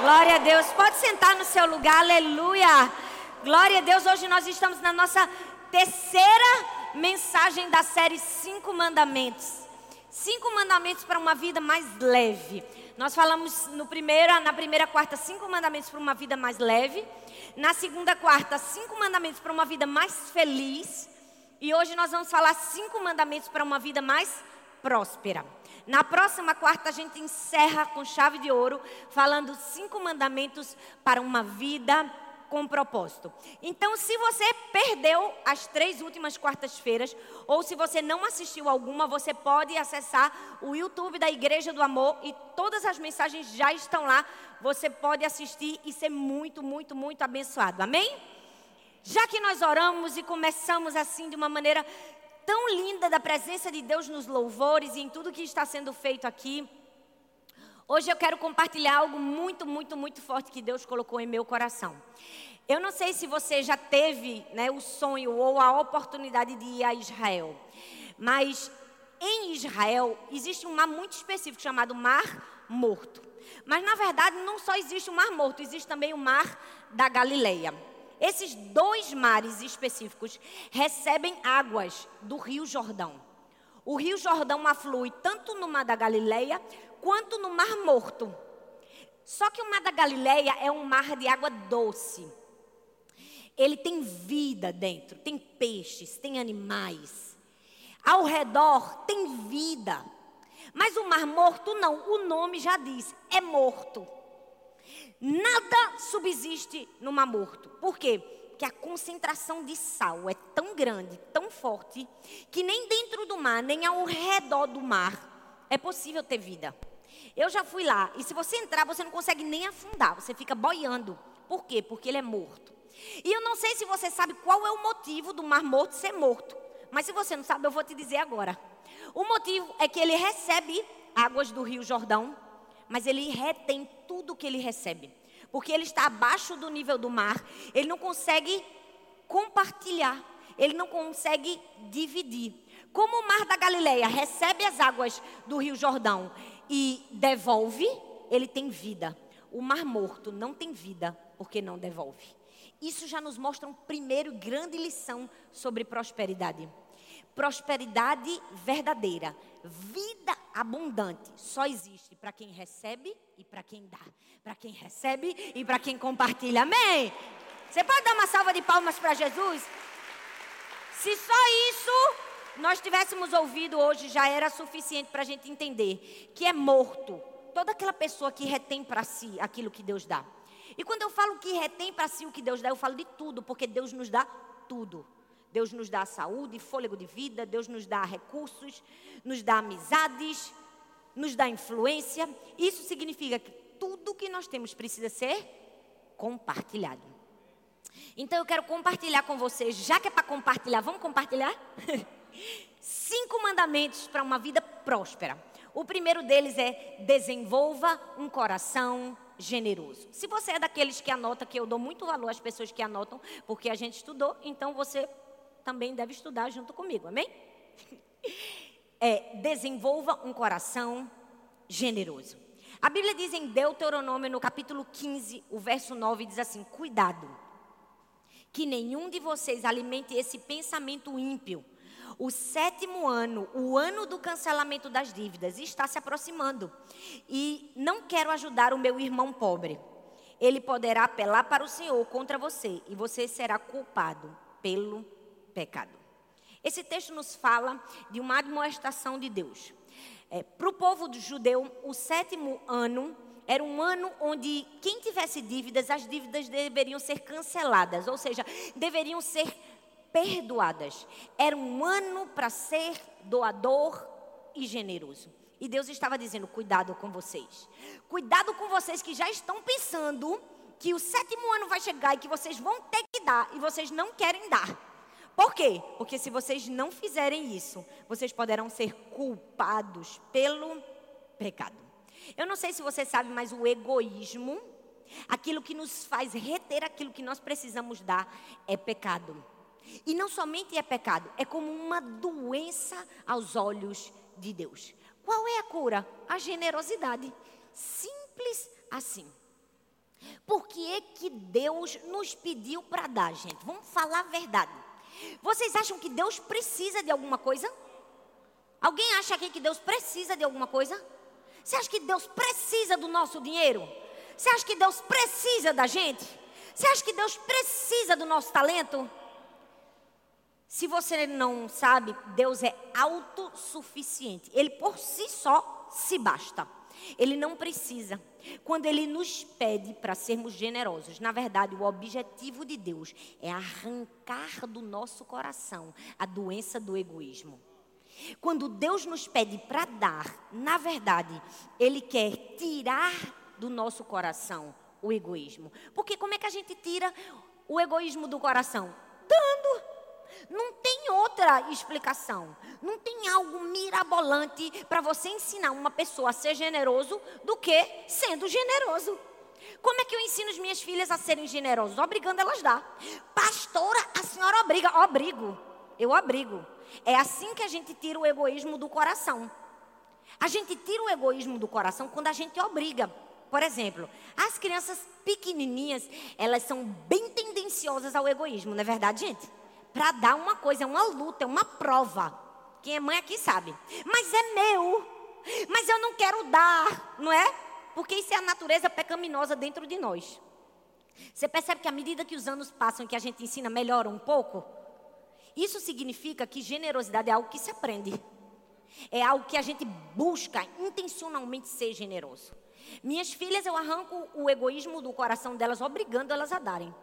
Glória a Deus. Pode sentar no seu lugar, aleluia. Glória a Deus. Hoje nós estamos na nossa terceira mensagem da série Cinco Mandamentos. Cinco mandamentos para uma vida mais leve. Nós falamos no primeira, na primeira quarta, cinco mandamentos para uma vida mais leve. Na segunda quarta, cinco mandamentos para uma vida mais feliz. E hoje nós vamos falar cinco mandamentos para uma vida mais próspera. Na próxima quarta, a gente encerra com chave de ouro, falando cinco mandamentos para uma vida com propósito. Então, se você perdeu as três últimas quartas-feiras, ou se você não assistiu alguma, você pode acessar o YouTube da Igreja do Amor e todas as mensagens já estão lá. Você pode assistir e ser muito, muito, muito abençoado. Amém? Já que nós oramos e começamos assim de uma maneira tão linda da presença de Deus nos louvores e em tudo que está sendo feito aqui. Hoje eu quero compartilhar algo muito, muito, muito forte que Deus colocou em meu coração. Eu não sei se você já teve né, o sonho ou a oportunidade de ir a Israel, mas em Israel existe um mar muito específico chamado Mar Morto. Mas na verdade não só existe o Mar Morto, existe também o Mar da Galileia. Esses dois mares específicos recebem águas do Rio Jordão. O Rio Jordão aflui tanto no Mar da Galileia quanto no Mar Morto. Só que o Mar da Galileia é um mar de água doce. Ele tem vida dentro, tem peixes, tem animais. Ao redor tem vida. Mas o Mar Morto não, o nome já diz, é morto. Nada subsiste no mar morto. Por quê? Porque a concentração de sal é tão grande, tão forte, que nem dentro do mar, nem ao redor do mar é possível ter vida. Eu já fui lá, e se você entrar, você não consegue nem afundar, você fica boiando. Por quê? Porque ele é morto. E eu não sei se você sabe qual é o motivo do mar morto ser morto. Mas se você não sabe, eu vou te dizer agora. O motivo é que ele recebe águas do Rio Jordão, mas ele retém tudo que ele recebe. Porque ele está abaixo do nível do mar, ele não consegue compartilhar, ele não consegue dividir. Como o mar da Galileia recebe as águas do Rio Jordão e devolve, ele tem vida. O mar morto não tem vida porque não devolve. Isso já nos mostra uma primeira grande lição sobre prosperidade. Prosperidade verdadeira, vida abundante, só existe para quem recebe e para quem dá. Para quem recebe e para quem compartilha. Amém? Você pode dar uma salva de palmas para Jesus? Se só isso nós tivéssemos ouvido hoje, já era suficiente para a gente entender que é morto toda aquela pessoa que retém para si aquilo que Deus dá. E quando eu falo que retém para si o que Deus dá, eu falo de tudo, porque Deus nos dá tudo. Deus nos dá saúde, fôlego de vida, Deus nos dá recursos, nos dá amizades, nos dá influência. Isso significa que tudo que nós temos precisa ser compartilhado. Então eu quero compartilhar com vocês, já que é para compartilhar, vamos compartilhar? Cinco mandamentos para uma vida próspera. O primeiro deles é desenvolva um coração generoso. Se você é daqueles que anota, que eu dou muito valor às pessoas que anotam, porque a gente estudou, então você também deve estudar junto comigo, amém? É, desenvolva um coração generoso. A Bíblia diz em Deuteronômio, no capítulo 15, o verso 9, diz assim: Cuidado, que nenhum de vocês alimente esse pensamento ímpio. O sétimo ano, o ano do cancelamento das dívidas, está se aproximando. E não quero ajudar o meu irmão pobre. Ele poderá apelar para o Senhor contra você e você será culpado pelo pecado. Esse texto nos fala de uma admoestação de Deus. É, Para o povo judeu, o sétimo ano era um ano onde quem tivesse dívidas, as dívidas deveriam ser canceladas, ou seja, deveriam ser perdoadas. Era um ano para ser doador e generoso. E Deus estava dizendo: cuidado com vocês. Cuidado com vocês que já estão pensando que o sétimo ano vai chegar e que vocês vão ter que dar e vocês não querem dar. Por quê? Porque se vocês não fizerem isso, vocês poderão ser culpados pelo pecado. Eu não sei se você sabe, mas o egoísmo, aquilo que nos faz reter aquilo que nós precisamos dar, é pecado. E não somente é pecado, é como uma doença aos olhos de Deus. Qual é a cura? A generosidade. Simples assim. Por que é que Deus nos pediu para dar, gente? Vamos falar a verdade. Vocês acham que Deus precisa de alguma coisa? Alguém acha aqui que Deus precisa de alguma coisa? Você acha que Deus precisa do nosso dinheiro? Você acha que Deus precisa da gente? Você acha que Deus precisa do nosso talento? Se você não sabe, Deus é autossuficiente. Ele por si só se basta. Ele não precisa. Quando ele nos pede para sermos generosos, na verdade, o objetivo de Deus é arrancar do nosso coração a doença do egoísmo. Quando Deus nos pede para dar, na verdade, Ele quer tirar do nosso coração o egoísmo. Porque como é que a gente tira o egoísmo do coração? Dando. Não tem outra explicação. Não tem algo mirabolante para você ensinar uma pessoa a ser generoso do que sendo generoso. Como é que eu ensino as minhas filhas a serem generosas? Obrigando elas a dar. Pastora, a senhora obriga. Obrigo. Eu obrigo. É assim que a gente tira o egoísmo do coração. A gente tira o egoísmo do coração quando a gente obriga. Por exemplo, as crianças pequenininhas, elas são bem tendenciosas ao egoísmo, não é verdade, gente? Para dar uma coisa, é uma luta, é uma prova. Quem é mãe aqui sabe. Mas é meu. Mas eu não quero dar, não é? Porque isso é a natureza pecaminosa dentro de nós. Você percebe que à medida que os anos passam e que a gente ensina, melhora um pouco? Isso significa que generosidade é algo que se aprende. É algo que a gente busca intencionalmente ser generoso. Minhas filhas, eu arranco o egoísmo do coração delas, obrigando elas a darem.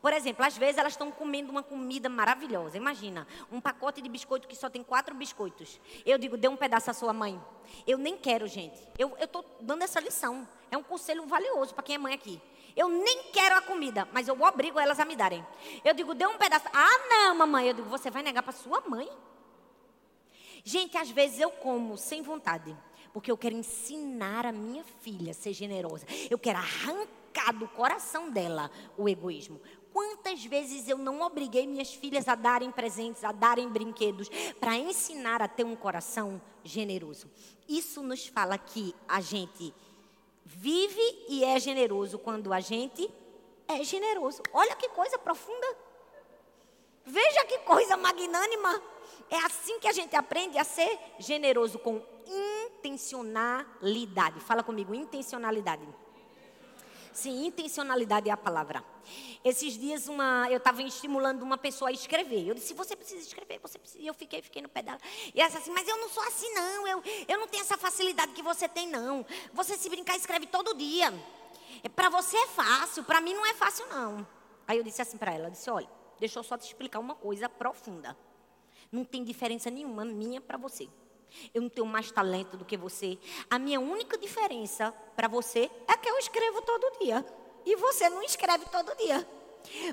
Por exemplo, às vezes elas estão comendo uma comida maravilhosa. Imagina, um pacote de biscoito que só tem quatro biscoitos. Eu digo, dê um pedaço à sua mãe. Eu nem quero, gente. Eu estou dando essa lição. É um conselho valioso para quem é mãe aqui. Eu nem quero a comida, mas eu obrigo elas a me darem. Eu digo, dê um pedaço. Ah, não, mamãe. Eu digo, você vai negar para sua mãe? Gente, às vezes eu como sem vontade. Porque eu quero ensinar a minha filha a ser generosa. Eu quero arrancar arrancar do coração dela o egoísmo. Quantas vezes eu não obriguei minhas filhas a darem presentes, a darem brinquedos, para ensinar a ter um coração generoso? Isso nos fala que a gente vive e é generoso quando a gente é generoso. Olha que coisa profunda. Veja que coisa magnânima. É assim que a gente aprende a ser generoso com intencionalidade. Fala comigo, intencionalidade. Sim, intencionalidade é a palavra. Esses dias uma, eu estava estimulando uma pessoa a escrever. Eu disse, você precisa escrever, você precisa. E eu fiquei, fiquei no pé dela. E ela disse assim, mas eu não sou assim não, eu, eu não tenho essa facilidade que você tem não. Você se brincar escreve todo dia. É, para você é fácil, para mim não é fácil não. Aí eu disse assim para ela, eu disse, olha, deixa eu só te explicar uma coisa profunda. Não tem diferença nenhuma minha para você. Eu não tenho mais talento do que você. A minha única diferença para você é que eu escrevo todo dia. E você não escreve todo dia.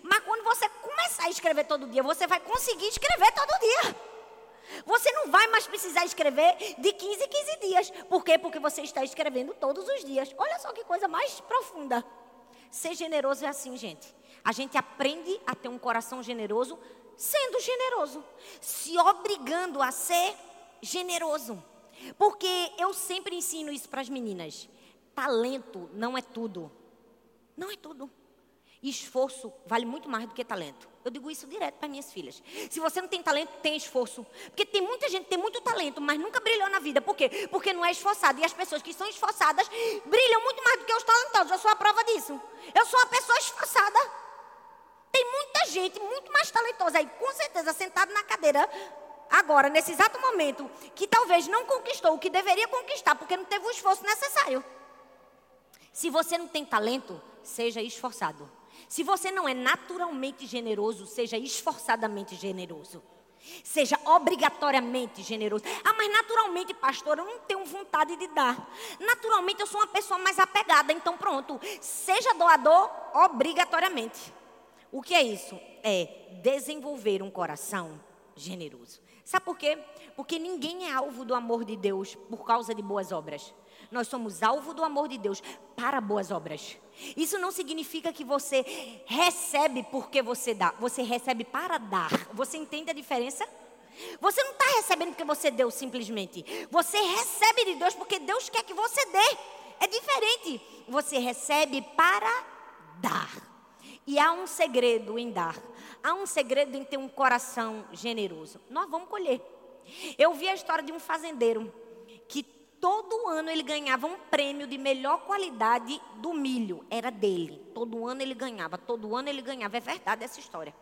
Mas quando você começar a escrever todo dia, você vai conseguir escrever todo dia. Você não vai mais precisar escrever de 15 em 15 dias. Por quê? Porque você está escrevendo todos os dias. Olha só que coisa mais profunda. Ser generoso é assim, gente. A gente aprende a ter um coração generoso sendo generoso, se obrigando a ser generoso. Porque eu sempre ensino isso para as meninas. Talento não é tudo. Não é tudo. Esforço vale muito mais do que talento. Eu digo isso direto para minhas filhas. Se você não tem talento, tem esforço. Porque tem muita gente que tem muito talento, mas nunca brilhou na vida. Por quê? Porque não é esforçado. E as pessoas que são esforçadas brilham muito mais do que os talentosos. Eu sou a prova disso. Eu sou uma pessoa esforçada. Tem muita gente muito mais talentosa aí, com certeza, sentada na cadeira, agora, nesse exato momento, que talvez não conquistou o que deveria conquistar, porque não teve o esforço necessário. Se você não tem talento, seja esforçado. Se você não é naturalmente generoso, seja esforçadamente generoso. Seja obrigatoriamente generoso. Ah, mas naturalmente, pastor, eu não tenho vontade de dar. Naturalmente, eu sou uma pessoa mais apegada. Então, pronto. Seja doador obrigatoriamente. O que é isso? É desenvolver um coração generoso. Sabe por quê? Porque ninguém é alvo do amor de Deus por causa de boas obras. Nós somos alvo do amor de Deus para boas obras. Isso não significa que você recebe porque você dá. Você recebe para dar. Você entende a diferença? Você não está recebendo porque você deu simplesmente. Você recebe de Deus porque Deus quer que você dê. É diferente. Você recebe para dar. E há um segredo em dar. Há um segredo em ter um coração generoso. Nós vamos colher. Eu vi a história de um fazendeiro que todo ano ele ganhava um prêmio de melhor qualidade do milho. Era dele. Todo ano ele ganhava, todo ano ele ganhava. É verdade essa história.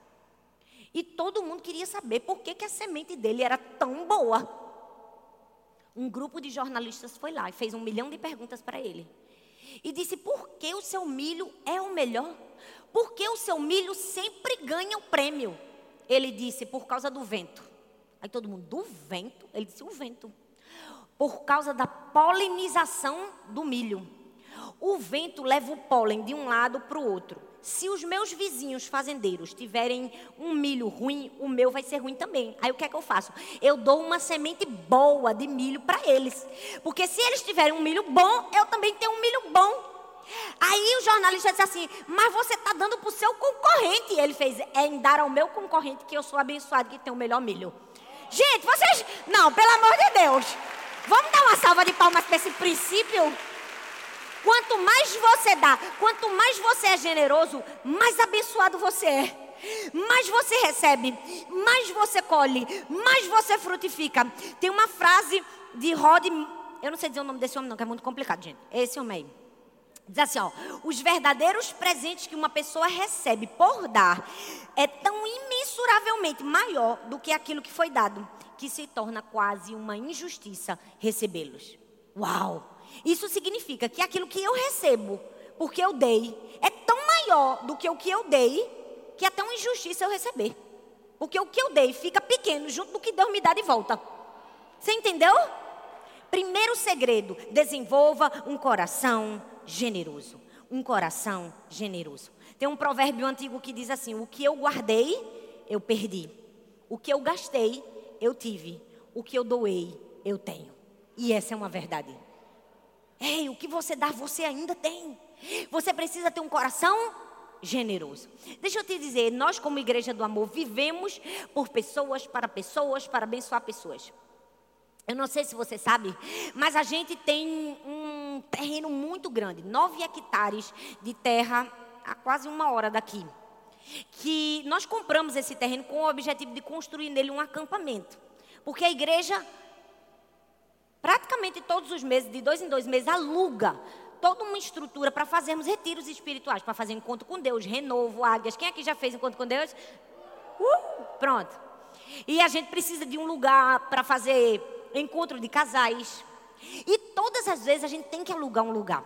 E todo mundo queria saber por que, que a semente dele era tão boa. Um grupo de jornalistas foi lá e fez um milhão de perguntas para ele. E disse: por que o seu milho é o melhor? Por que o seu milho sempre ganha o prêmio? Ele disse: por causa do vento. Aí todo mundo: do vento? Ele disse: o vento por causa da polinização do milho. O vento leva o pólen de um lado para o outro. Se os meus vizinhos fazendeiros tiverem um milho ruim, o meu vai ser ruim também. Aí o que é que eu faço? Eu dou uma semente boa de milho para eles. Porque se eles tiverem um milho bom, eu também tenho um milho bom. Aí o jornalista disse assim: Mas você está dando para o seu concorrente. E ele fez: É em dar ao meu concorrente que eu sou abençoado, que tem o melhor milho. Gente, vocês. Não, pelo amor de Deus. Vamos dar uma salva de palmas para esse princípio? Quanto mais você dá, quanto mais você é generoso, mais abençoado você é. Mais você recebe, mais você colhe, mais você frutifica. Tem uma frase de Rod, eu não sei dizer o nome desse homem não, que é muito complicado, gente. É esse homem aí. Diz assim, ó, os verdadeiros presentes que uma pessoa recebe por dar é tão imensuravelmente maior do que aquilo que foi dado que se torna quase uma injustiça recebê-los. Uau! Isso significa que aquilo que eu recebo, porque eu dei, é tão maior do que o que eu dei, que é tão injustiça eu receber. Porque o que eu dei fica pequeno junto do que Deus me dá de volta. Você entendeu? Primeiro segredo: desenvolva um coração generoso. Um coração generoso. Tem um provérbio antigo que diz assim: O que eu guardei, eu perdi. O que eu gastei, eu tive. O que eu doei, eu tenho. E essa é uma verdade. Ei, o que você dá, você ainda tem. Você precisa ter um coração generoso. Deixa eu te dizer, nós como igreja do amor vivemos por pessoas, para pessoas, para abençoar pessoas. Eu não sei se você sabe, mas a gente tem um terreno muito grande, nove hectares de terra a quase uma hora daqui que nós compramos esse terreno com o objetivo de construir nele um acampamento. Porque a igreja, praticamente todos os meses, de dois em dois meses, aluga toda uma estrutura para fazermos retiros espirituais, para fazer encontro com Deus, renovo, águias. Quem aqui já fez encontro com Deus? Uh, pronto. E a gente precisa de um lugar para fazer encontro de casais. E todas as vezes a gente tem que alugar um lugar.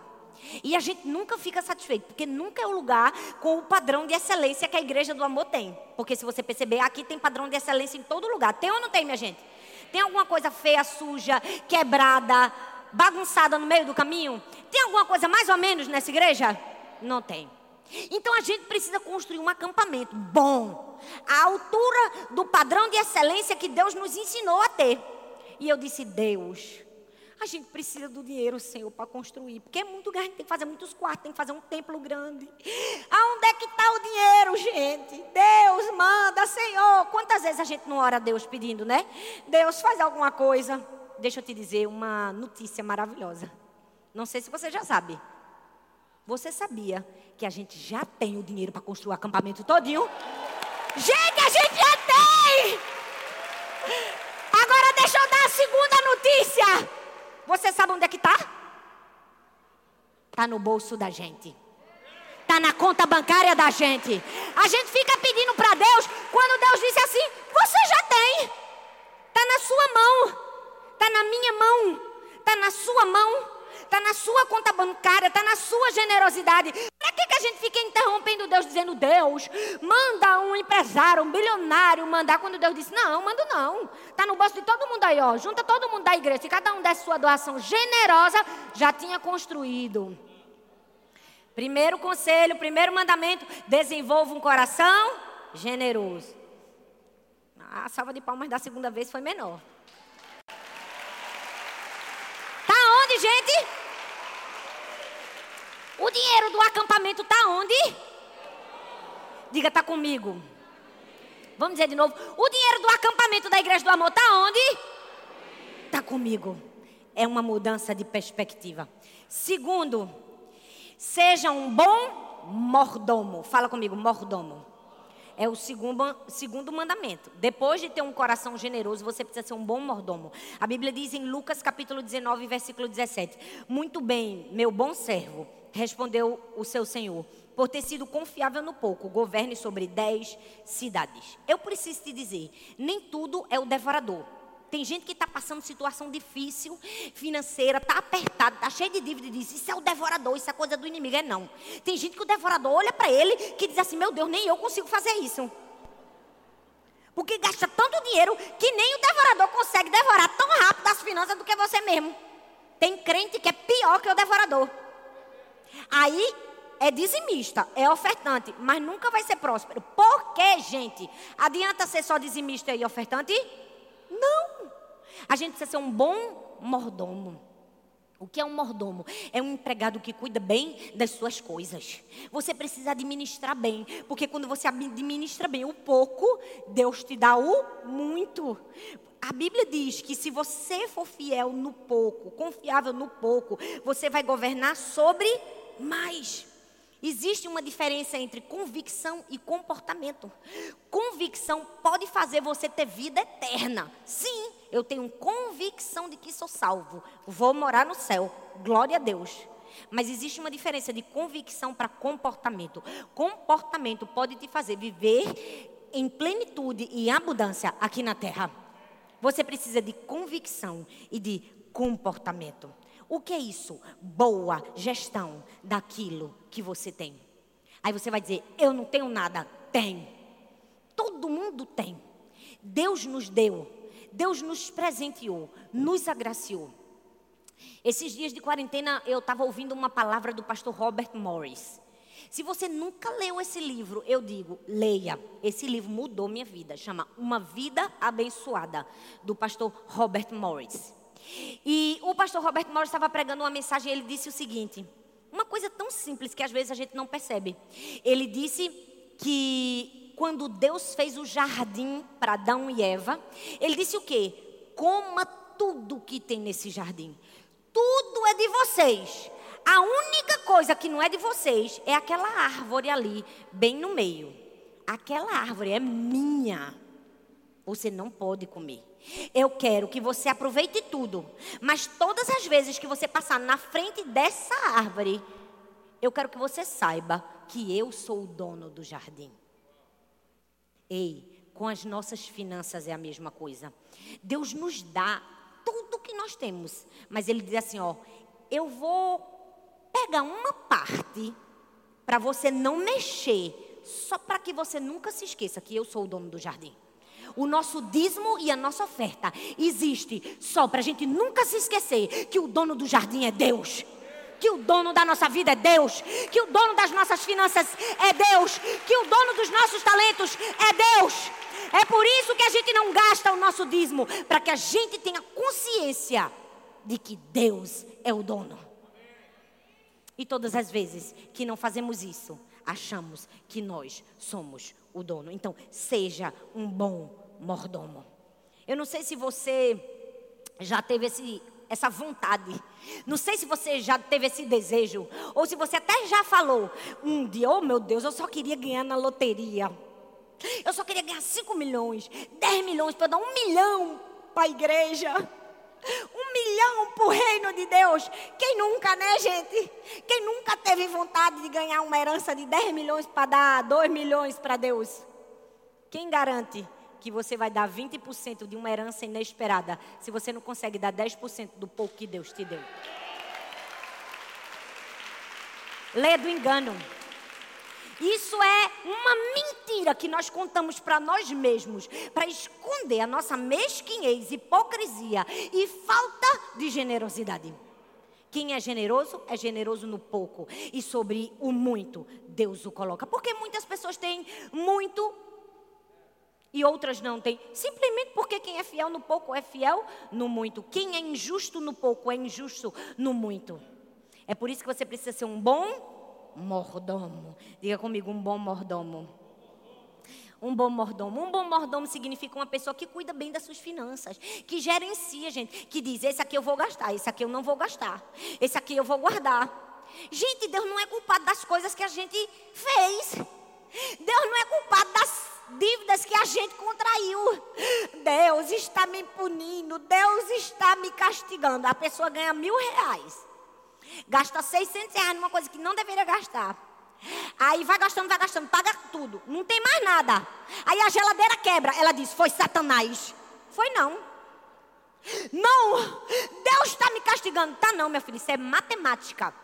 E a gente nunca fica satisfeito, porque nunca é o lugar com o padrão de excelência que a igreja do amor tem. Porque se você perceber, aqui tem padrão de excelência em todo lugar. Tem ou não tem, minha gente? Tem alguma coisa feia, suja, quebrada, bagunçada no meio do caminho? Tem alguma coisa mais ou menos nessa igreja? Não tem. Então a gente precisa construir um acampamento bom, à altura do padrão de excelência que Deus nos ensinou a ter. E eu disse: Deus, a gente precisa do dinheiro, Senhor, para construir. Porque é muito grande, tem que fazer muitos quartos, tem que fazer um templo grande. Aonde é que está o dinheiro, gente? Deus manda, Senhor. Quantas vezes a gente não ora a Deus pedindo, né? Deus faz alguma coisa. Deixa eu te dizer uma notícia maravilhosa. Não sei se você já sabe. Você sabia que a gente já tem o dinheiro para construir o acampamento todinho? Gente, a gente já tem! Agora deixa eu dar a segunda notícia. Você sabe onde é que está? Está no bolso da gente. Está na conta bancária da gente. A gente fica pedindo para Deus, quando Deus disse assim: Você já tem. Está na sua mão. Está na minha mão. Está na sua mão está na sua conta bancária, está na sua generosidade. Para que, que a gente fica interrompendo Deus, dizendo, Deus, manda um empresário, um bilionário mandar, quando Deus disse, não, mando não. Está no bolso de todo mundo aí, ó. Junta todo mundo da igreja. Se cada um desse sua doação generosa, já tinha construído. Primeiro conselho, primeiro mandamento: desenvolva um coração generoso. A salva de palmas da segunda vez foi menor. Onde, gente? O dinheiro do acampamento está onde? Diga, está comigo. Vamos dizer de novo. O dinheiro do acampamento da Igreja do Amor está onde? Está comigo. É uma mudança de perspectiva. Segundo, seja um bom mordomo. Fala comigo, mordomo. É o segundo, segundo mandamento. Depois de ter um coração generoso, você precisa ser um bom mordomo. A Bíblia diz em Lucas capítulo 19, versículo 17: Muito bem, meu bom servo, respondeu o seu senhor, por ter sido confiável no pouco, governe sobre dez cidades. Eu preciso te dizer: nem tudo é o devorador. Tem gente que está passando situação difícil, financeira, está apertado, está cheio de dívida e diz: Isso é o devorador, isso é coisa do inimigo. É não. Tem gente que o devorador olha para ele que diz assim: Meu Deus, nem eu consigo fazer isso. Porque gasta tanto dinheiro que nem o devorador consegue devorar tão rápido as finanças do que você mesmo. Tem crente que é pior que o devorador. Aí é dizimista, é ofertante, mas nunca vai ser próspero. Por quê, gente? Adianta ser só dizimista e ofertante? Não. A gente precisa ser um bom mordomo. O que é um mordomo? É um empregado que cuida bem das suas coisas. Você precisa administrar bem, porque quando você administra bem o pouco, Deus te dá o muito. A Bíblia diz que se você for fiel no pouco, confiável no pouco, você vai governar sobre mais. Existe uma diferença entre convicção e comportamento. Convicção pode fazer você ter vida eterna. Sim, eu tenho convicção de que sou salvo. Vou morar no céu. Glória a Deus. Mas existe uma diferença de convicção para comportamento. Comportamento pode te fazer viver em plenitude e abundância aqui na terra. Você precisa de convicção e de comportamento. O que é isso? Boa gestão daquilo que você tem. Aí você vai dizer: Eu não tenho nada. Tem. Todo mundo tem. Deus nos deu. Deus nos presenteou. Nos agraciou. Esses dias de quarentena eu estava ouvindo uma palavra do pastor Robert Morris. Se você nunca leu esse livro, eu digo, leia. Esse livro mudou minha vida. Chama Uma Vida Abençoada, do pastor Robert Morris. E o pastor Roberto Mauro estava pregando uma mensagem e ele disse o seguinte: uma coisa tão simples que às vezes a gente não percebe. Ele disse que quando Deus fez o jardim para Adão e Eva, ele disse o quê? Coma tudo que tem nesse jardim. Tudo é de vocês. A única coisa que não é de vocês é aquela árvore ali, bem no meio. Aquela árvore é minha. Você não pode comer. Eu quero que você aproveite tudo, mas todas as vezes que você passar na frente dessa árvore, eu quero que você saiba que eu sou o dono do jardim. Ei, com as nossas finanças é a mesma coisa. Deus nos dá tudo que nós temos, mas Ele diz assim: ó, eu vou pegar uma parte para você não mexer, só para que você nunca se esqueça que eu sou o dono do jardim. O nosso dízimo e a nossa oferta existe só para a gente nunca se esquecer que o dono do jardim é Deus. Que o dono da nossa vida é Deus, que o dono das nossas finanças é Deus, que o dono dos nossos talentos é Deus. É por isso que a gente não gasta o nosso dízimo, para que a gente tenha consciência de que Deus é o dono. E todas as vezes que não fazemos isso, achamos que nós somos o dono. Então, seja um bom mordomo. Eu não sei se você já teve esse, essa vontade. Não sei se você já teve esse desejo. Ou se você até já falou um dia, oh meu Deus, eu só queria ganhar na loteria. Eu só queria ganhar 5 milhões, 10 milhões para dar um milhão para a igreja. Um milhão para o reino de Deus. Quem nunca, né, gente? Quem nunca teve vontade de ganhar uma herança de 10 milhões para dar 2 milhões para Deus? Quem garante que você vai dar 20% de uma herança inesperada se você não consegue dar 10% do pouco que Deus te deu? Lê do engano. Isso é uma mentira que nós contamos para nós mesmos, para esconder a nossa mesquinhez, hipocrisia e falta de generosidade. Quem é generoso, é generoso no pouco. E sobre o muito, Deus o coloca. Porque muitas pessoas têm muito e outras não têm. Simplesmente porque quem é fiel no pouco é fiel no muito. Quem é injusto no pouco é injusto no muito. É por isso que você precisa ser um bom mordomo. Diga comigo, um bom mordomo. Um bom mordomo. Um bom mordomo significa uma pessoa que cuida bem das suas finanças, que gerencia, gente, que diz: esse aqui eu vou gastar, esse aqui eu não vou gastar, esse aqui eu vou guardar. Gente, Deus não é culpado das coisas que a gente fez. Deus não é culpado das dívidas que a gente contraiu. Deus está me punindo, Deus está me castigando. A pessoa ganha mil reais, gasta 600 reais numa coisa que não deveria gastar. Aí vai gastando, vai gastando, paga tudo, não tem mais nada. Aí a geladeira quebra. Ela diz: Foi Satanás. Foi não. Não, Deus está me castigando. Tá não, minha filha, isso é matemática.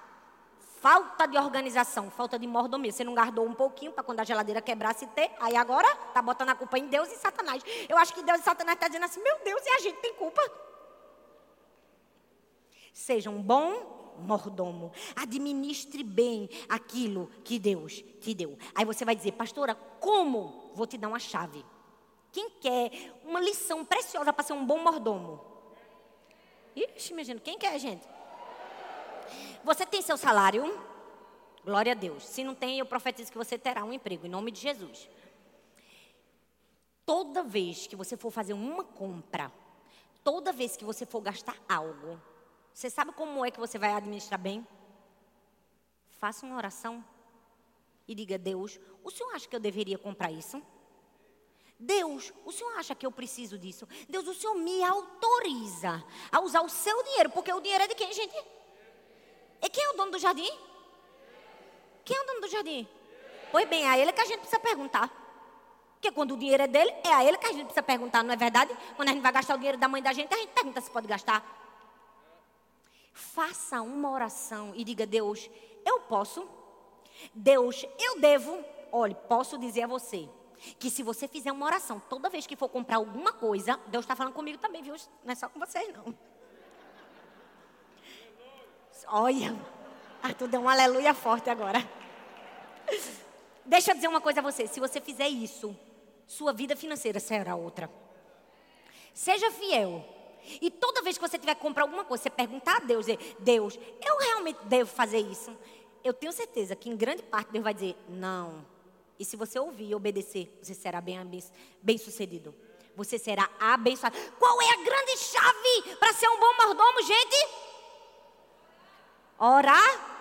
Falta de organização, falta de mordomia. Você não guardou um pouquinho para quando a geladeira quebrasse ter. Aí agora tá botando a culpa em Deus e Satanás. Eu acho que Deus e Satanás estão tá dizendo assim: meu Deus, e a gente tem culpa. Seja um bom mordomo. Administre bem aquilo que Deus te deu. Aí você vai dizer, pastora, como? Vou te dar uma chave. Quem quer uma lição preciosa para ser um bom mordomo? Ixi, imagina, quem quer, gente? Você tem seu salário? Glória a Deus. Se não tem, eu profetizo que você terá um emprego, em nome de Jesus. Toda vez que você for fazer uma compra, toda vez que você for gastar algo, você sabe como é que você vai administrar bem? Faça uma oração e diga: Deus, o senhor acha que eu deveria comprar isso? Deus, o senhor acha que eu preciso disso? Deus, o senhor me autoriza a usar o seu dinheiro, porque o dinheiro é de quem, gente? E quem é o dono do jardim? Quem é o dono do jardim? Pois bem, é a ele que a gente precisa perguntar. Porque quando o dinheiro é dele, é a ele que a gente precisa perguntar, não é verdade? Quando a gente vai gastar o dinheiro da mãe da gente, a gente pergunta se pode gastar. Faça uma oração e diga: Deus, eu posso. Deus, eu devo. Olhe, posso dizer a você que se você fizer uma oração toda vez que for comprar alguma coisa, Deus está falando comigo também, viu? Não é só com vocês, não. Olha, Arthur deu um aleluia forte agora. Deixa eu dizer uma coisa a você: se você fizer isso, sua vida financeira será outra. Seja fiel. E toda vez que você tiver que comprar alguma coisa, você perguntar a Deus: Deus, eu realmente devo fazer isso? Eu tenho certeza que em grande parte Deus vai dizer: não. E se você ouvir e obedecer, você será bem, bem sucedido. Você será abençoado. Qual é a grande chave para ser um bom mordomo, gente? Orar.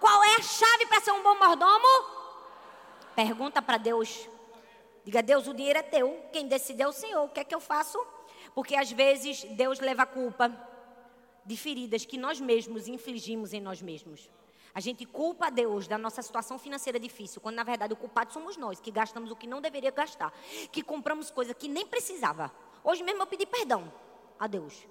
Qual é a chave para ser um bom mordomo? Pergunta para Deus. Diga, Deus, o dinheiro é teu. Quem decide é o Senhor. O que é que eu faço? Porque às vezes Deus leva a culpa de feridas que nós mesmos infligimos em nós mesmos. A gente culpa a Deus da nossa situação financeira difícil, quando na verdade o culpado somos nós, que gastamos o que não deveria gastar, que compramos coisa que nem precisava. Hoje mesmo eu pedi perdão a Deus.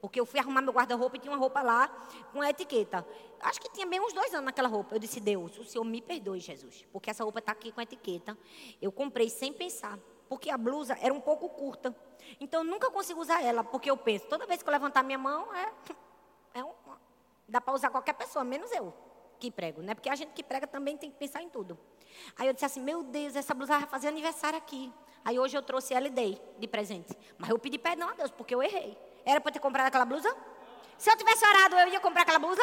Porque eu fui arrumar meu guarda-roupa e tinha uma roupa lá com a etiqueta. Acho que tinha bem uns dois anos naquela roupa. Eu disse, Deus, o Senhor me perdoe, Jesus. Porque essa roupa está aqui com a etiqueta. Eu comprei sem pensar. Porque a blusa era um pouco curta. Então eu nunca consigo usar ela. Porque eu penso, toda vez que eu levantar minha mão, é, é um, dá para usar qualquer pessoa, menos eu que prego. Né? Porque a gente que prega também tem que pensar em tudo. Aí eu disse assim, meu Deus, essa blusa vai fazer aniversário aqui. Aí hoje eu trouxe ela e dei de presente. Mas eu pedi perdão a Deus, porque eu errei. Era para ter comprado aquela blusa? Se eu tivesse orado, eu ia comprar aquela blusa?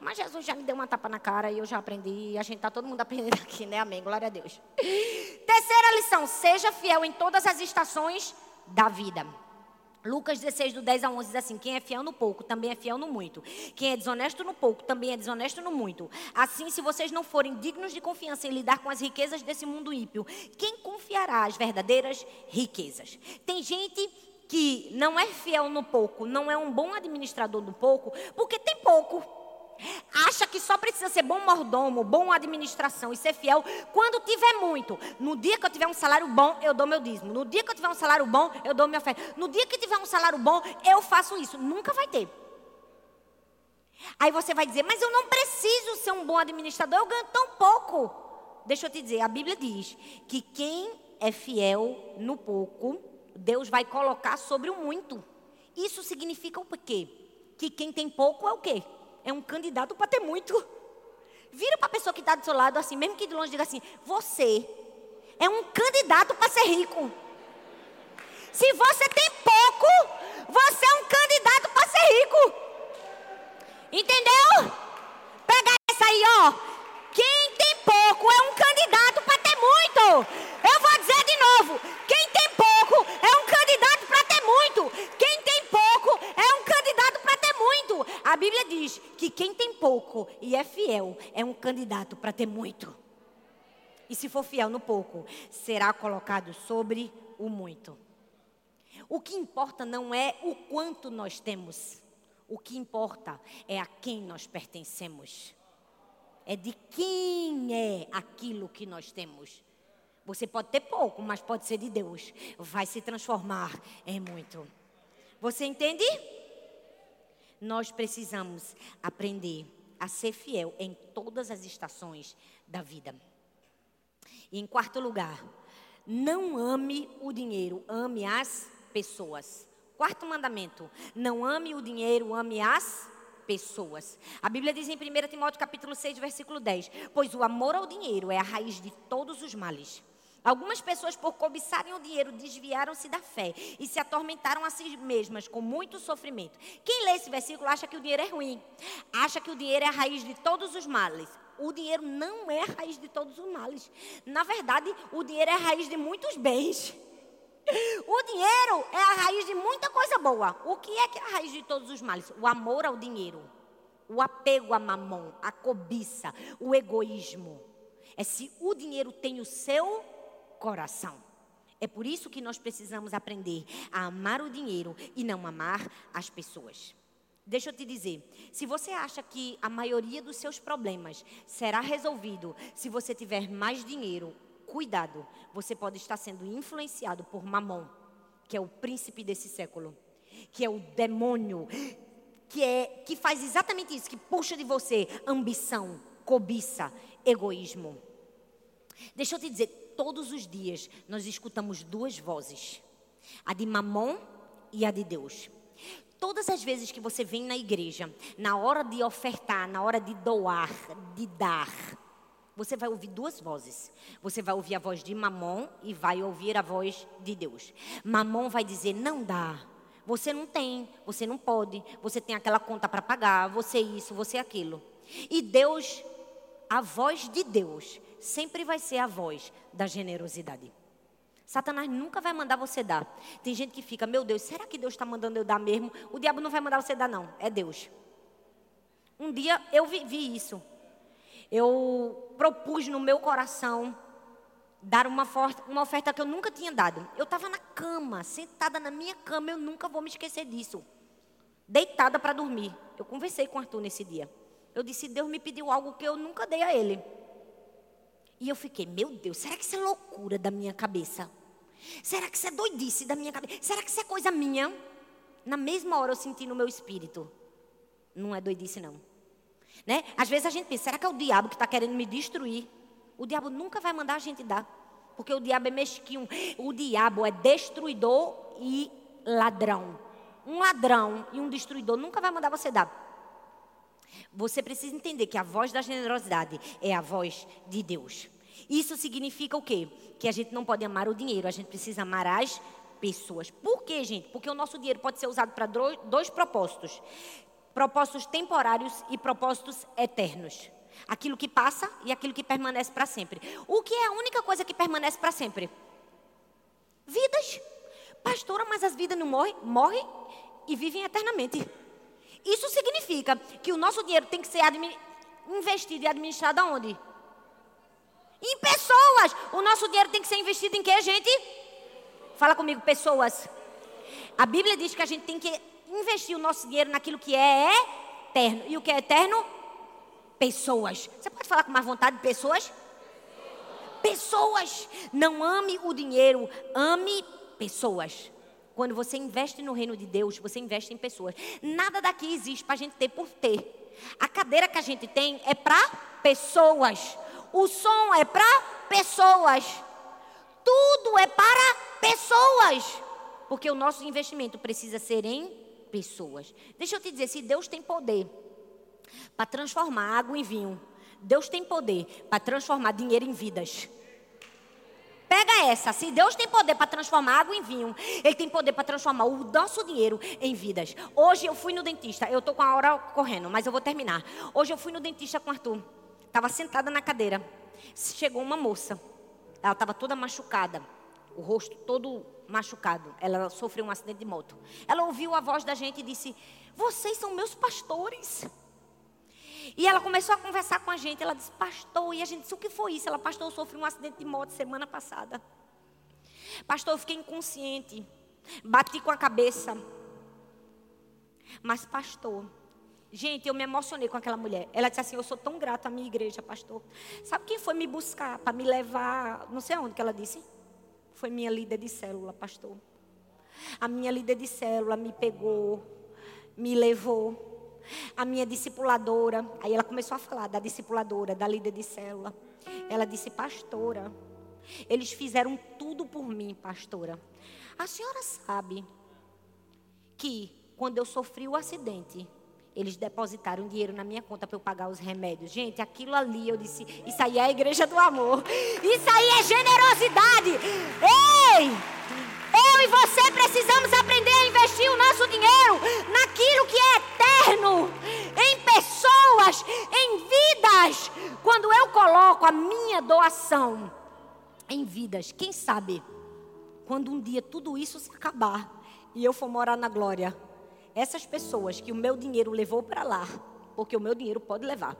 Mas Jesus já me deu uma tapa na cara e eu já aprendi. E a gente está todo mundo aprendendo aqui, né? Amém. Glória a Deus. Terceira lição: seja fiel em todas as estações da vida. Lucas 16, do 10 a 11 diz assim: Quem é fiel no pouco, também é fiel no muito. Quem é desonesto no pouco, também é desonesto no muito. Assim, se vocês não forem dignos de confiança em lidar com as riquezas desse mundo ímpio, quem confiará as verdadeiras riquezas? Tem gente que não é fiel no pouco, não é um bom administrador do pouco, porque tem pouco. Acha que só precisa ser bom mordomo, bom administração e ser fiel quando tiver muito. No dia que eu tiver um salário bom, eu dou meu dízimo. No dia que eu tiver um salário bom, eu dou minha fé. No dia que tiver um salário bom, eu faço isso. Nunca vai ter. Aí você vai dizer, mas eu não preciso ser um bom administrador, eu ganho tão pouco. Deixa eu te dizer, a Bíblia diz que quem é fiel no pouco, Deus vai colocar sobre o muito. Isso significa o quê? Que quem tem pouco é o quê? É um candidato para ter muito. Vira para a pessoa que está do seu lado assim, mesmo que de longe diga assim: você é um candidato para ser rico. Se você tem pouco, você é um candidato para ser rico. Entendeu? Pega essa aí, ó. Quem tem pouco é um candidato para ter muito. Eu vou dizer de novo: quem tem pouco é um candidato para ter muito. Quem tem A Bíblia diz que quem tem pouco e é fiel, é um candidato para ter muito. E se for fiel no pouco, será colocado sobre o muito. O que importa não é o quanto nós temos, o que importa é a quem nós pertencemos. É de quem é aquilo que nós temos. Você pode ter pouco, mas pode ser de Deus. Vai se transformar em muito. Você entende? Nós precisamos aprender a ser fiel em todas as estações da vida. E em quarto lugar, não ame o dinheiro, ame as pessoas. Quarto mandamento: não ame o dinheiro, ame as pessoas. A Bíblia diz em 1 Timóteo capítulo 6, versículo 10: Pois o amor ao dinheiro é a raiz de todos os males. Algumas pessoas, por cobiçarem o dinheiro, desviaram-se da fé e se atormentaram a si mesmas com muito sofrimento. Quem lê esse versículo acha que o dinheiro é ruim, acha que o dinheiro é a raiz de todos os males. O dinheiro não é a raiz de todos os males. Na verdade, o dinheiro é a raiz de muitos bens. O dinheiro é a raiz de muita coisa boa. O que é que é a raiz de todos os males? O amor ao dinheiro, o apego a mamão, a cobiça, o egoísmo. É se o dinheiro tem o seu coração. É por isso que nós precisamos aprender a amar o dinheiro e não amar as pessoas. Deixa eu te dizer, se você acha que a maioria dos seus problemas será resolvido se você tiver mais dinheiro, cuidado, você pode estar sendo influenciado por Mamon, que é o príncipe desse século, que é o demônio, que é que faz exatamente isso, que puxa de você ambição, cobiça, egoísmo. Deixa eu te dizer, todos os dias nós escutamos duas vozes: a de Mamon e a de Deus. Todas as vezes que você vem na igreja, na hora de ofertar, na hora de doar, de dar, você vai ouvir duas vozes. Você vai ouvir a voz de Mamon e vai ouvir a voz de Deus. Mamon vai dizer: não dá. Você não tem, você não pode, você tem aquela conta para pagar, você isso, você aquilo. E Deus, a voz de Deus, sempre vai ser a voz da generosidade. Satanás nunca vai mandar você dar. Tem gente que fica, meu Deus, será que Deus está mandando eu dar mesmo? O diabo não vai mandar você dar, não. É Deus. Um dia eu vivi isso. Eu propus no meu coração dar uma, uma oferta que eu nunca tinha dado. Eu estava na cama, sentada na minha cama, eu nunca vou me esquecer disso. Deitada para dormir. Eu conversei com o Arthur nesse dia. Eu disse: Deus me pediu algo que eu nunca dei a ele. E eu fiquei, meu Deus, será que isso é loucura da minha cabeça? Será que isso é doidice da minha cabeça? Será que isso é coisa minha? Na mesma hora eu senti no meu espírito. Não é doidice, não. Né? Às vezes a gente pensa, será que é o diabo que está querendo me destruir? O diabo nunca vai mandar a gente dar. Porque o diabo é mesquinho. O diabo é destruidor e ladrão. Um ladrão e um destruidor nunca vai mandar você dar. Você precisa entender que a voz da generosidade é a voz de Deus. Isso significa o quê? Que a gente não pode amar o dinheiro, a gente precisa amar as pessoas. Por quê, gente? Porque o nosso dinheiro pode ser usado para dois propósitos: propósitos temporários e propósitos eternos. Aquilo que passa e aquilo que permanece para sempre. O que é a única coisa que permanece para sempre? Vidas. Pastora, mas as vidas não morrem? Morrem e vivem eternamente. Isso significa que o nosso dinheiro tem que ser investido e administrado aonde? Em pessoas. O nosso dinheiro tem que ser investido em que, gente? Fala comigo, pessoas. A Bíblia diz que a gente tem que investir o nosso dinheiro naquilo que é eterno. E o que é eterno? Pessoas. Você pode falar com mais vontade de pessoas? Pessoas. Não ame o dinheiro, ame pessoas. Quando você investe no reino de Deus, você investe em pessoas. Nada daqui existe para a gente ter por ter. A cadeira que a gente tem é para pessoas. O som é para pessoas. Tudo é para pessoas. Porque o nosso investimento precisa ser em pessoas. Deixa eu te dizer, se Deus tem poder para transformar água em vinho, Deus tem poder para transformar dinheiro em vidas. Pega essa. Se Deus tem poder para transformar água em vinho, Ele tem poder para transformar o nosso dinheiro em vidas. Hoje eu fui no dentista. Eu estou com a hora correndo, mas eu vou terminar. Hoje eu fui no dentista com o Arthur. Estava sentada na cadeira. Chegou uma moça. Ela estava toda machucada. O rosto todo machucado. Ela sofreu um acidente de moto. Ela ouviu a voz da gente e disse: Vocês são meus pastores. E ela começou a conversar com a gente. Ela disse, pastor, e a gente disse, o que foi isso? Ela, pastor, eu sofri um acidente de moto semana passada. Pastor, eu fiquei inconsciente. Bati com a cabeça. Mas, pastor, gente, eu me emocionei com aquela mulher. Ela disse assim: Eu sou tão grata à minha igreja, pastor. Sabe quem foi me buscar para me levar? Não sei onde que ela disse. Foi minha líder de célula, pastor. A minha líder de célula me pegou, me levou. A minha discipuladora, aí ela começou a falar da discipuladora, da líder de célula. Ela disse, pastora, eles fizeram tudo por mim, pastora. A senhora sabe que quando eu sofri o acidente, eles depositaram dinheiro na minha conta para eu pagar os remédios. Gente, aquilo ali eu disse, isso aí é a igreja do amor. Isso aí é generosidade. Ei! Eu e você precisamos aprender a investir o nosso dinheiro naquilo que é eterno, em pessoas, em vidas. Quando eu coloco a minha doação em vidas, quem sabe, quando um dia tudo isso se acabar e eu for morar na glória, essas pessoas que o meu dinheiro levou para lá, porque o meu dinheiro pode levar,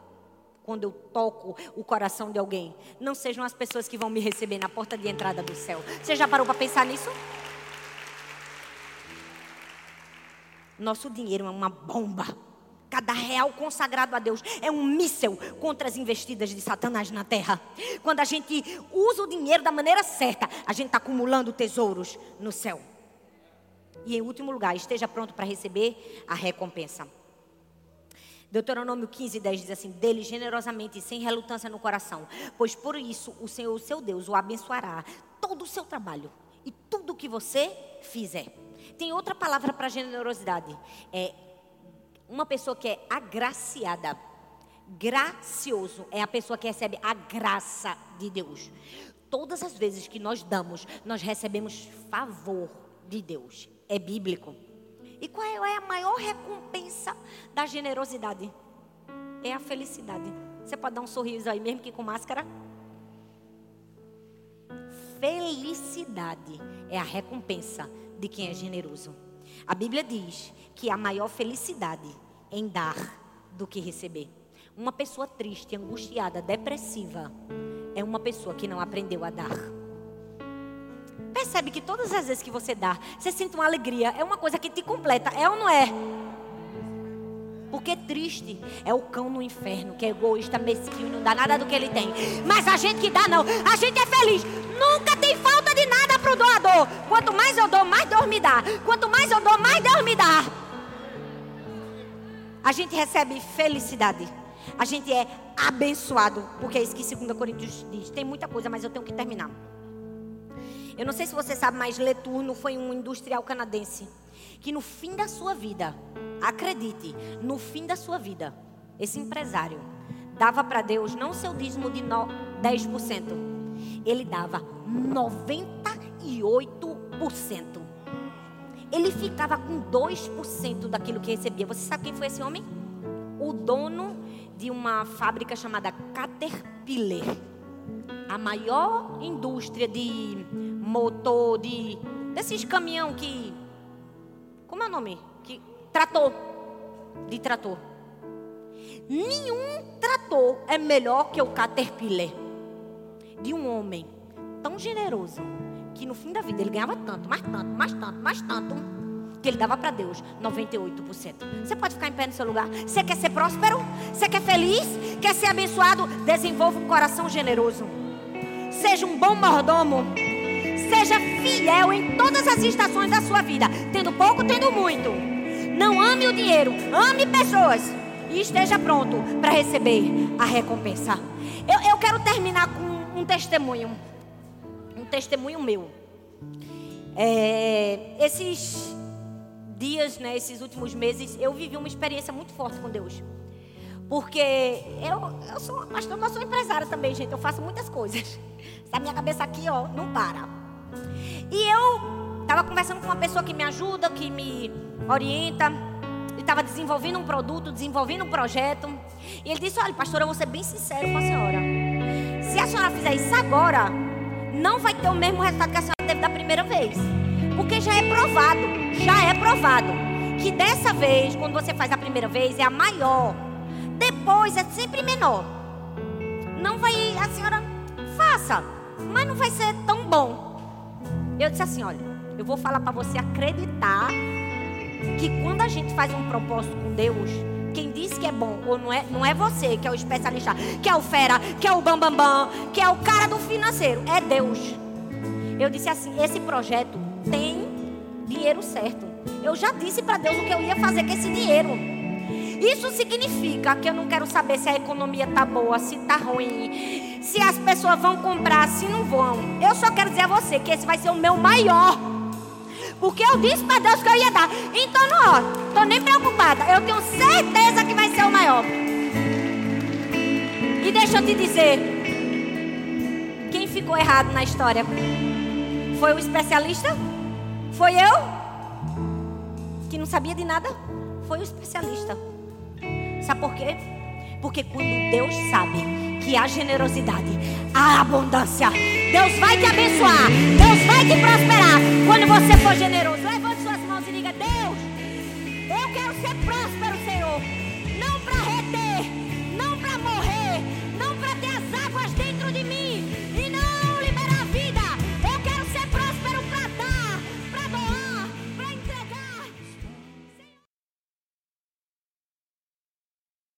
quando eu toco o coração de alguém, não sejam as pessoas que vão me receber na porta de entrada do céu. Você já parou para pensar nisso? Nosso dinheiro é uma bomba. Cada real consagrado a Deus é um míssel contra as investidas de Satanás na terra. Quando a gente usa o dinheiro da maneira certa, a gente está acumulando tesouros no céu. E em último lugar, esteja pronto para receber a recompensa. Deuteronômio 15, 10 diz assim: Dele generosamente e sem relutância no coração, pois por isso o Senhor, o seu Deus, o abençoará todo o seu trabalho e tudo o que você fizer. Tem outra palavra para generosidade: é uma pessoa que é agraciada. Gracioso é a pessoa que recebe a graça de Deus. Todas as vezes que nós damos, nós recebemos favor de Deus é bíblico. E qual é a maior recompensa da generosidade? É a felicidade. Você pode dar um sorriso aí, mesmo que com máscara? Felicidade é a recompensa de quem é generoso. A Bíblia diz que a maior felicidade em dar do que receber. Uma pessoa triste, angustiada, depressiva é uma pessoa que não aprendeu a dar. Percebe que todas as vezes que você dá, você sente uma alegria, é uma coisa que te completa, é ou não é? Porque triste é o cão no inferno, que é egoísta, mesquinho, não dá nada do que ele tem. Mas a gente que dá, não. A gente é feliz. Nunca tem falta doador. Quanto mais eu dou, mais Deus me dá. Quanto mais eu dou, mais Deus me dá. A gente recebe felicidade. A gente é abençoado. Porque é isso que 2 Coríntios diz. Tem muita coisa, mas eu tenho que terminar. Eu não sei se você sabe, mas Leturno foi um industrial canadense que no fim da sua vida, acredite, no fim da sua vida, esse empresário dava para Deus não seu dízimo de 10%, ele dava 98%. Ele ficava com 2% daquilo que recebia. Você sabe quem foi esse homem? O dono de uma fábrica chamada Caterpillar. A maior indústria de motor, de desses caminhão que como é o nome? Que trator, de trator. Nenhum trator é melhor que o Caterpillar de um homem tão generoso que no fim da vida ele ganhava tanto, mais tanto, mais tanto, mais tanto, que ele dava para Deus 98%. Você pode ficar em pé no seu lugar. Você quer ser próspero? Você quer feliz? Quer ser abençoado? Desenvolva um coração generoso. Seja um bom mordomo. Seja fiel em todas as estações da sua vida, tendo pouco, tendo muito. Não ame o dinheiro, ame pessoas e esteja pronto para receber a recompensa. Eu, eu quero terminar com um testemunho, testemunho meu. É, esses dias, né, esses últimos meses, eu vivi uma experiência muito forte com Deus. Porque eu, eu sou pastor, mas sou empresária também, gente. Eu faço muitas coisas. A minha cabeça aqui, ó, não para. E eu estava conversando com uma pessoa que me ajuda, que me orienta. Ele estava desenvolvendo um produto, desenvolvendo um projeto. E ele disse: Olha, pastora, eu vou ser bem sincero com a senhora. Se a senhora fizer isso agora, não vai ter o mesmo resultado que a senhora teve da primeira vez. Porque já é provado, já é provado, que dessa vez, quando você faz a primeira vez, é a maior depois é sempre menor. Não vai, a senhora faça, mas não vai ser tão bom. Eu disse assim, olha, eu vou falar para você acreditar que quando a gente faz um propósito com Deus, quem diz que é bom ou não é, não é você que é o especialista, que é o fera, que é o bambambam, bam, bam, que é o cara do financeiro, é Deus. Eu disse assim, esse projeto tem dinheiro certo. Eu já disse para Deus o que eu ia fazer com esse dinheiro. Isso significa que eu não quero saber se a economia tá boa, se tá ruim, se as pessoas vão comprar, se não vão. Eu só quero dizer a você que esse vai ser o meu maior. Porque eu disse para Deus que eu ia dar. Então, não, tô nem preocupada. Eu tenho certeza que vai ser o maior. E deixa eu te dizer, quem ficou errado na história? Foi o especialista? Foi eu? Que não sabia de nada? Foi o especialista. Sabe por quê? Porque quando Deus sabe que há generosidade, há abundância. Deus vai te abençoar, Deus vai te prosperar quando você for generoso. Levante suas mãos e diga: Deus, eu quero ser próspero, Senhor.